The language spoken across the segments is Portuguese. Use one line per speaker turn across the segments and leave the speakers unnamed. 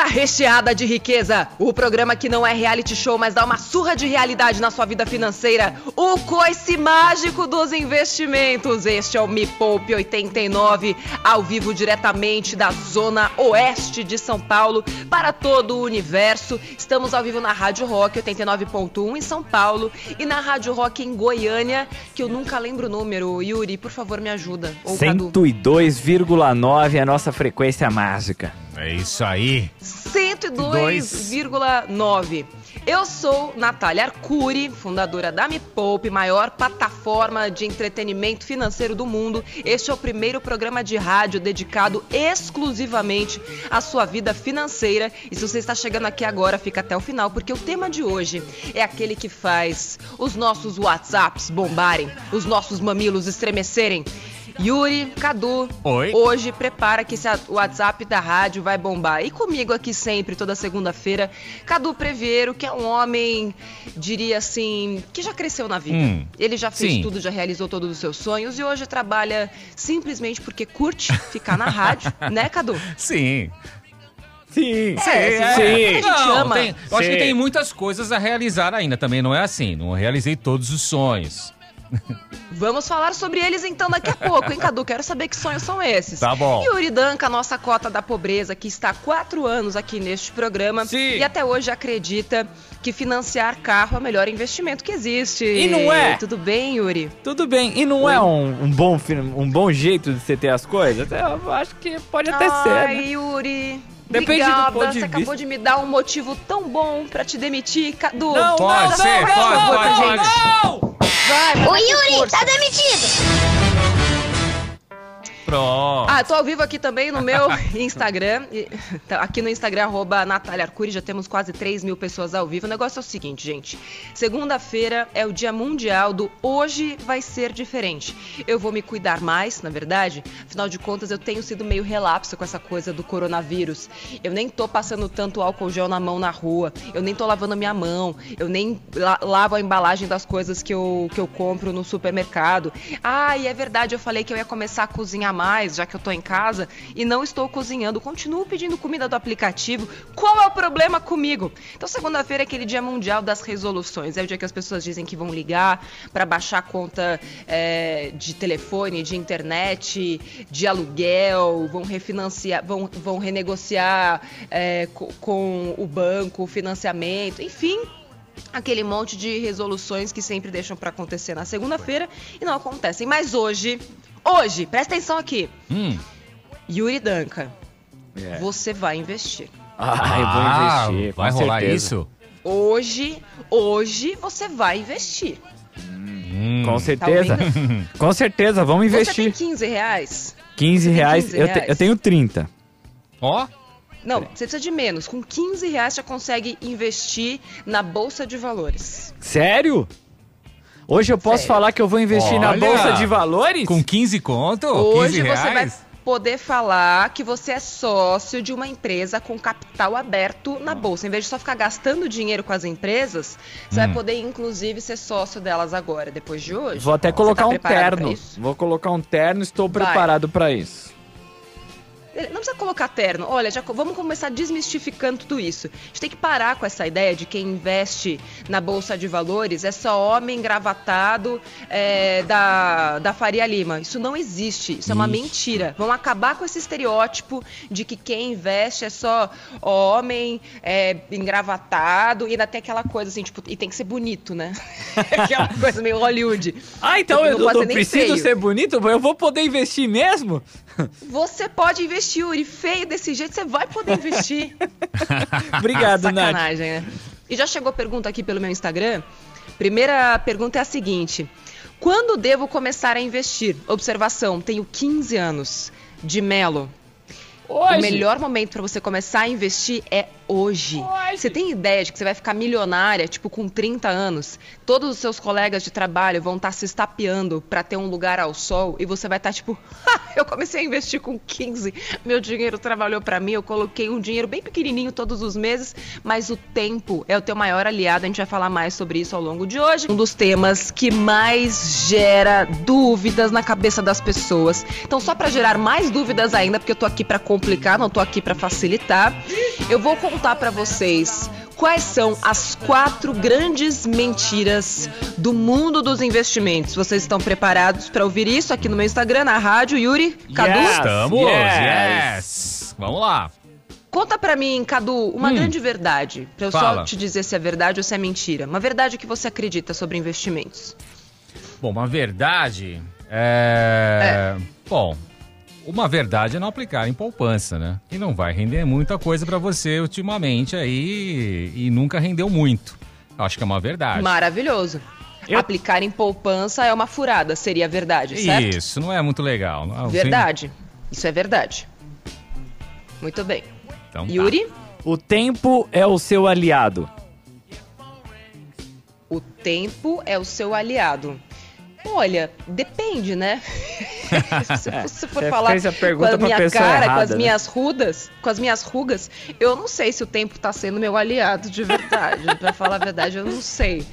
Batata recheada de riqueza. O programa que não é reality show, mas dá uma surra de realidade na sua vida financeira. O coice mágico dos investimentos. Este é o Me Poupe 89, ao vivo diretamente da zona oeste de São Paulo para todo o universo. Estamos ao vivo na Rádio Rock 89.1 em São Paulo e na Rádio Rock em Goiânia, que eu nunca lembro o número. Yuri, por favor, me ajuda. Ou Cadu.
102,9 é a nossa frequência mágica.
É isso aí.
102,9. Eu sou Natália Arcuri, fundadora da Me Poupe, maior plataforma de entretenimento financeiro do mundo. Este é o primeiro programa de rádio dedicado exclusivamente à sua vida financeira. E se você está chegando aqui agora, fica até o final, porque o tema de hoje é aquele que faz os nossos WhatsApps bombarem, os nossos mamilos estremecerem. Yuri, Cadu,
Oi.
hoje prepara que esse WhatsApp da rádio vai bombar. E comigo aqui sempre, toda segunda-feira, Cadu Preveiro, que é um homem, diria assim, que já cresceu na vida.
Hum,
Ele já fez
sim.
tudo, já realizou todos os seus sonhos e hoje trabalha simplesmente porque curte ficar na rádio, né, Cadu?
Sim.
Sim,
É,
sim.
a gente
Não,
ama.
tem- eu acho
Sim.
que tem muitas coisas a realizar ainda. Também não é assim. Não realizei todos os sonhos.
Vamos falar sobre eles então daqui a pouco, hein, Cadu? Quero saber que sonhos são esses.
Tá bom.
Yuri Danca, nossa cota da pobreza, que está há quatro anos aqui neste programa
Sim.
e até hoje acredita que financiar carro é o melhor investimento que existe.
E não é.
Tudo bem, Yuri?
Tudo bem, e não é um, um bom, um bom jeito de você ter as coisas? Eu acho que pode até ser,
Ai,
né?
Yuri.
Depende do
Obrigada,
ponto de
você
vista.
acabou de me dar um motivo tão bom pra te demitir, Cadu.
Não,
Pode
não,
ser,
não,
pode,
não,
pode,
não,
pode.
Vai,
O Yuri tá demitido!
Pronto.
Ah, tô ao vivo aqui também no meu Instagram. Tá, Aqui no Instagram, arroba Natália Arcuri, já temos quase 3 mil pessoas ao vivo. O negócio é o seguinte, gente. Segunda-feira é o dia mundial do Hoje Vai Ser Diferente. Eu vou me cuidar mais, na verdade. Afinal de contas, eu tenho sido meio relapso com essa coisa do coronavírus. Eu nem tô passando tanto álcool gel na mão na rua. Eu nem tô lavando a minha mão. Eu nem la- lavo a embalagem das coisas que eu, que eu compro no supermercado. Ah, e é verdade, eu falei que eu ia começar a cozinhar mais, já que eu tô em casa, e não estou cozinhando. Continuo pedindo comida do aplicativo. Qual é o problema comigo? Então, segunda-feira é aquele dia mundial das resoluções. É o dia que as pessoas dizem que vão ligar para baixar a conta é, de telefone, de internet, de aluguel, vão refinanciar, vão, vão renegociar é, co- com o banco, o financiamento, enfim, aquele monte de resoluções que sempre deixam para acontecer na segunda-feira e não acontecem. Mas hoje, hoje, presta atenção aqui.
Hum.
Yuri Danca,
É.
você vai investir.
Ai, vou
Ah,
investir, com
Vai rolar
certeza.
isso?
Hoje, hoje você vai investir.
Hum.
Com certeza. Com certeza, vamos
Você tem
investir.
15 reais?
15
tem
reais,
15
eu, te-
reais?
eu tenho 30.
Ó,
Não, você precisa de menos. Com 15 reais você consegue investir na Bolsa de Valores.
Sério? Hoje eu posso
Sério.
falar que eu vou investir na
Olha,
Bolsa de Valores?
com 15 conto?
Hoje
15
você vai poder falar que você é sócio de uma empresa com capital aberto na bolsa. Em vez de só ficar gastando dinheiro com as empresas, você
Hum.
vai poder, inclusive, ser sócio delas agora, depois de hoje.
Vou até colocar
tá
um terno. Vou colocar um terno, estou
Vai.
preparado pra isso.
Não precisa colocar terno. Olha, já vamos começar desmistificando tudo isso. A gente tem que parar com essa ideia de quem investe na Bolsa de Valores é só homem engravatado é, da, da Faria Lima. Isso não existe. Isso é uma mentira. Vamos acabar com esse estereótipo de que quem investe é só homem é, engravatado e ainda tem aquela coisa assim, tipo, e tem que ser bonito, né? aquela coisa meio Hollywood.
Ah, então eu
ser nem
preciso
feio.
ser bonito? Eu vou poder investir mesmo?
Você pode investir, Yuri. Feio desse jeito, você vai poder investir.
Obrigado, Nath.
Sacanagem, né? E já chegou pergunta aqui pelo meu Instagram. Primeira pergunta é a seguinte: Quando devo começar a investir? Observação: tenho 15 anos. De Melo.
Hoje.
O melhor momento para você começar a investir é hoje. Você tem ideia de que você vai ficar milionária, tipo, com 30 anos? Todos os seus colegas de trabalho vão estar tá se estapeando para ter um lugar ao sol e você vai estar tá, tipo, eu comecei a investir com 15, meu dinheiro trabalhou para mim, eu coloquei um dinheiro bem pequenininho todos os meses, mas o tempo é o teu maior aliado. A gente vai falar mais sobre isso ao longo de hoje. Um dos temas que mais gera dúvidas na cabeça das pessoas. Então, só para gerar mais dúvidas ainda, porque eu tô aqui para complicar, não tô aqui para facilitar, eu vou contar para vocês quais são as quatro grandes mentiras do mundo dos investimentos. Vocês estão preparados para ouvir isso aqui no meu Instagram, na rádio? Yuri, Cadu?
Yes, Estamos, yes. yes. Vamos lá.
Conta pra mim, Cadu, uma hum. grande verdade. Pra eu Fala. só te dizer se é verdade ou se é mentira. Uma verdade que você acredita sobre investimentos.
Bom, uma verdade. É. é. Bom, uma verdade é não aplicar em poupança, né? E não vai render muita coisa para você ultimamente aí e nunca rendeu muito. Acho que é uma verdade.
Maravilhoso. Eu... Aplicar em poupança é uma furada, seria verdade, certo?
Isso, não é muito legal.
Verdade. Isso é verdade. Muito bem. Então, tá. Yuri? Tá.
O tempo é o seu aliado.
O tempo é o seu aliado. Olha, depende, né? se você for Você falar com a minha cara, errada, com as né? minhas rudas, com as minhas rugas, eu não sei se o tempo tá sendo meu aliado de verdade. para falar a verdade, eu não sei.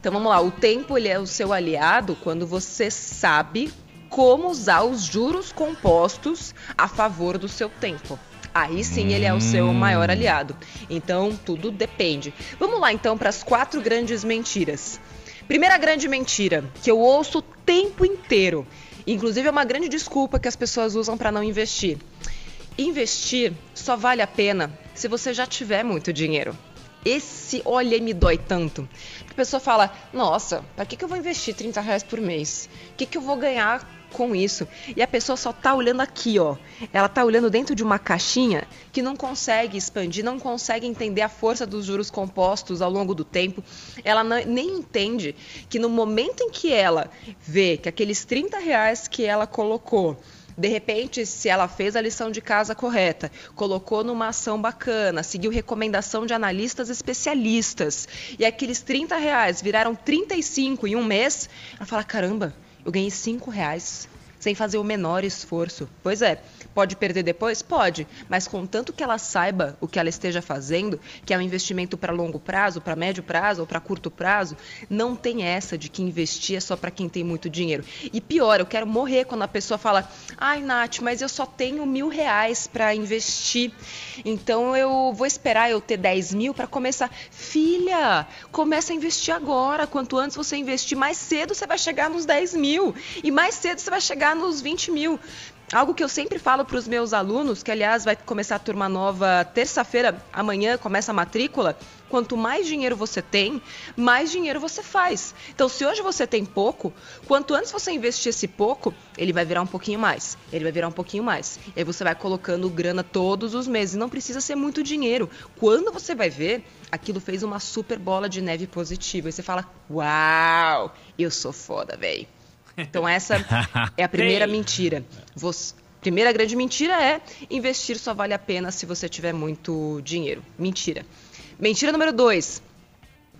Então vamos lá, o tempo ele é o seu aliado quando você sabe como usar os juros compostos a favor do seu tempo. Aí sim ele é o seu maior aliado. Então tudo depende. Vamos lá então para as quatro grandes mentiras. Primeira grande mentira que eu ouço o tempo inteiro, inclusive é uma grande desculpa que as pessoas usam para não investir. Investir só vale a pena se você já tiver muito dinheiro. Esse, olha, me dói tanto. A pessoa fala: Nossa, para que, que eu vou investir 30 reais por mês? O que, que eu vou ganhar com isso. E a pessoa só tá olhando aqui, ó. Ela tá olhando dentro de uma caixinha que não consegue expandir, não consegue entender a força dos juros compostos ao longo do tempo. Ela não, nem entende que no momento em que ela vê que aqueles 30 reais que ela colocou de repente, se ela fez a lição de casa correta, colocou numa ação bacana, seguiu recomendação de analistas especialistas, e aqueles 30 reais viraram 35 em um mês, ela fala: caramba, eu ganhei cinco reais sem fazer o menor esforço. Pois é, pode perder depois? Pode, mas contanto que ela saiba o que ela esteja fazendo, que é um investimento para longo prazo, para médio prazo ou para curto prazo, não tem essa de que investir é só para quem tem muito dinheiro. E pior, eu quero morrer quando a pessoa fala: ai, Nath, mas eu só tenho mil reais para investir, então eu vou esperar eu ter 10 mil para começar. Filha, começa a investir agora. Quanto antes você investir, mais cedo você vai chegar nos 10 mil e mais cedo você vai chegar nos 20 mil. Algo que eu sempre falo para os meus alunos, que aliás vai começar a turma nova terça-feira, amanhã começa a matrícula. Quanto mais dinheiro você tem, mais dinheiro você faz. Então, se hoje você tem pouco, quanto antes você investir esse pouco, ele vai virar um pouquinho mais. Ele vai virar um pouquinho mais. E aí você vai colocando grana todos os meses. Não precisa ser muito dinheiro. Quando você vai ver, aquilo fez uma super bola de neve positiva. E você fala: Uau, eu sou foda, velho. Então essa é a primeira mentira. Você, primeira grande mentira é investir só vale a pena se você tiver muito dinheiro. Mentira. Mentira número dois.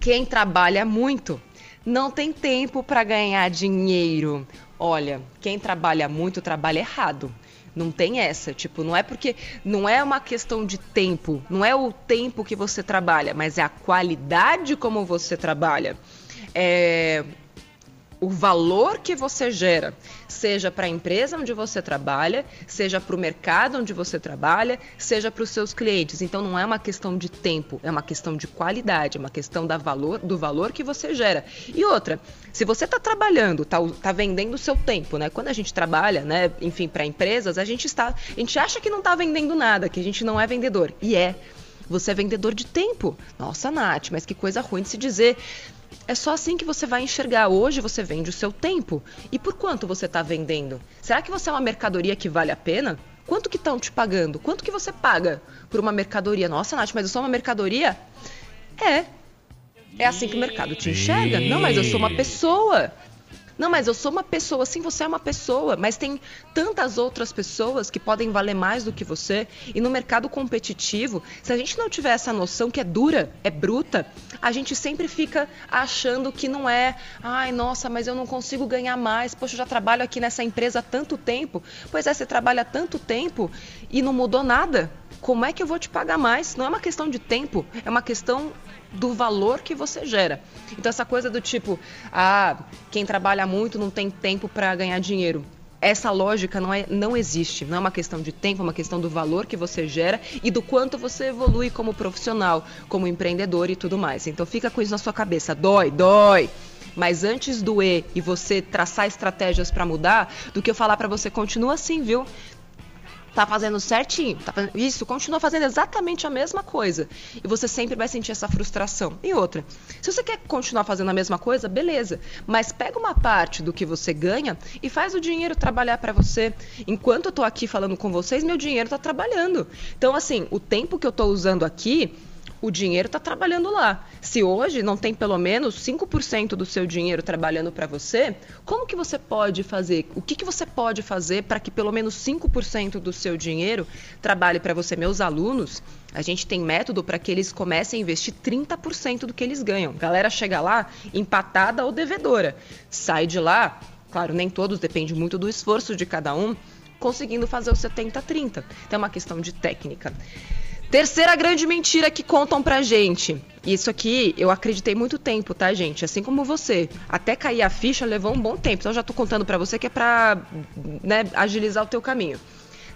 Quem trabalha muito não tem tempo para ganhar dinheiro. Olha, quem trabalha muito trabalha errado. Não tem essa, tipo, não é porque não é uma questão de tempo, não é o tempo que você trabalha, mas é a qualidade como você trabalha. É, o valor que você gera, seja para a empresa onde você trabalha, seja para o mercado onde você trabalha, seja para os seus clientes. Então não é uma questão de tempo, é uma questão de qualidade, é uma questão da valor, do valor que você gera. E outra, se você está trabalhando, está tá vendendo o seu tempo, né? Quando a gente trabalha, né, enfim, para empresas, a gente está, a gente acha que não está vendendo nada, que a gente não é vendedor. E é. Você é vendedor de tempo. Nossa, Nath, mas que coisa ruim de se dizer. É só assim que você vai enxergar. Hoje você vende o seu tempo. E por quanto você está vendendo? Será que você é uma mercadoria que vale a pena? Quanto que estão te pagando? Quanto que você paga por uma mercadoria? Nossa, Nath, mas eu sou uma mercadoria? É. É assim que o mercado te enxerga? Não, mas eu sou uma pessoa. Não, mas eu sou uma pessoa, sim, você é uma pessoa, mas tem tantas outras pessoas que podem valer mais do que você. E no mercado competitivo, se a gente não tiver essa noção que é dura, é bruta, a gente sempre fica achando que não é, ai, nossa, mas eu não consigo ganhar mais. Poxa, eu já trabalho aqui nessa empresa há tanto tempo. Pois é, você trabalha há tanto tempo e não mudou nada. Como é que eu vou te pagar mais? Não é uma questão de tempo, é uma questão do valor que você gera. Então essa coisa do tipo, ah, quem trabalha muito não tem tempo para ganhar dinheiro. Essa lógica não, é, não existe. Não é uma questão de tempo, é uma questão do valor que você gera e do quanto você evolui como profissional, como empreendedor e tudo mais. Então fica com isso na sua cabeça. Dói, dói. Mas antes doer e você traçar estratégias para mudar, do que eu falar para você, continua assim, viu? Tá fazendo certinho, tá fazendo... isso, continua fazendo exatamente a mesma coisa. E você sempre vai sentir essa frustração. E outra, se você quer continuar fazendo a mesma coisa, beleza, mas pega uma parte do que você ganha e faz o dinheiro trabalhar para você. Enquanto eu tô aqui falando com vocês, meu dinheiro tá trabalhando. Então, assim, o tempo que eu tô usando aqui o dinheiro está trabalhando lá. Se hoje não tem pelo menos 5% do seu dinheiro trabalhando para você, como que você pode fazer? O que, que você pode fazer para que pelo menos 5% do seu dinheiro trabalhe para você? Meus alunos, a gente tem método para que eles comecem a investir 30% do que eles ganham. A galera chega lá empatada ou devedora. Sai de lá, claro, nem todos, depende muito do esforço de cada um, conseguindo fazer o 70-30. Então é uma questão de técnica. Terceira grande mentira que contam pra gente. Isso aqui eu acreditei muito tempo, tá, gente? Assim como você. Até cair a ficha levou um bom tempo. Então eu já tô contando para você que é pra né, agilizar o teu caminho.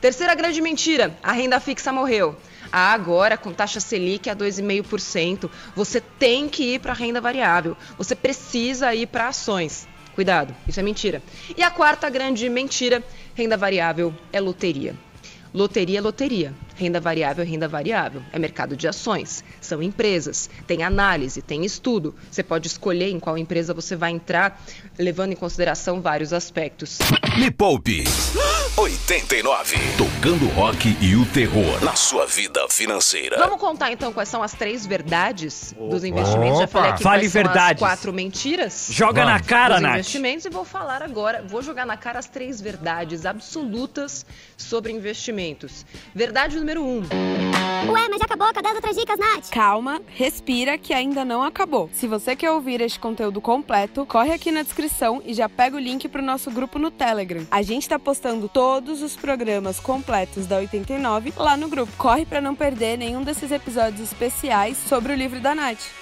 Terceira grande mentira: a renda fixa morreu. Ah, agora com taxa Selic a 2,5%, você tem que ir para renda variável. Você precisa ir para ações. Cuidado, isso é mentira. E a quarta grande mentira: renda variável é loteria. Loteria é loteria. Renda variável renda variável. É mercado de ações. São empresas. Tem análise, tem estudo. Você pode escolher em qual empresa você vai entrar, levando em consideração vários aspectos.
Me Poupe 89. Tocando rock e o terror na sua vida financeira.
Vamos contar então quais são as três verdades dos investimentos. Já falei aqui
Fale
quais são
verdades.
as quatro mentiras.
Joga na
Vamos.
cara,
dos
Nath.
investimentos e vou falar agora, vou jogar na cara as três verdades absolutas sobre investimentos. Verdade número um.
Ué, mas já acabou? Cadê as outras dicas, Nath?
Calma, respira que ainda não acabou. Se você quer ouvir este conteúdo completo, corre aqui na descrição e já pega o link pro nosso grupo no Telegram. A gente tá postando todos os programas completos da 89 lá no grupo. Corre pra não perder nenhum desses episódios especiais sobre o livro da Nath.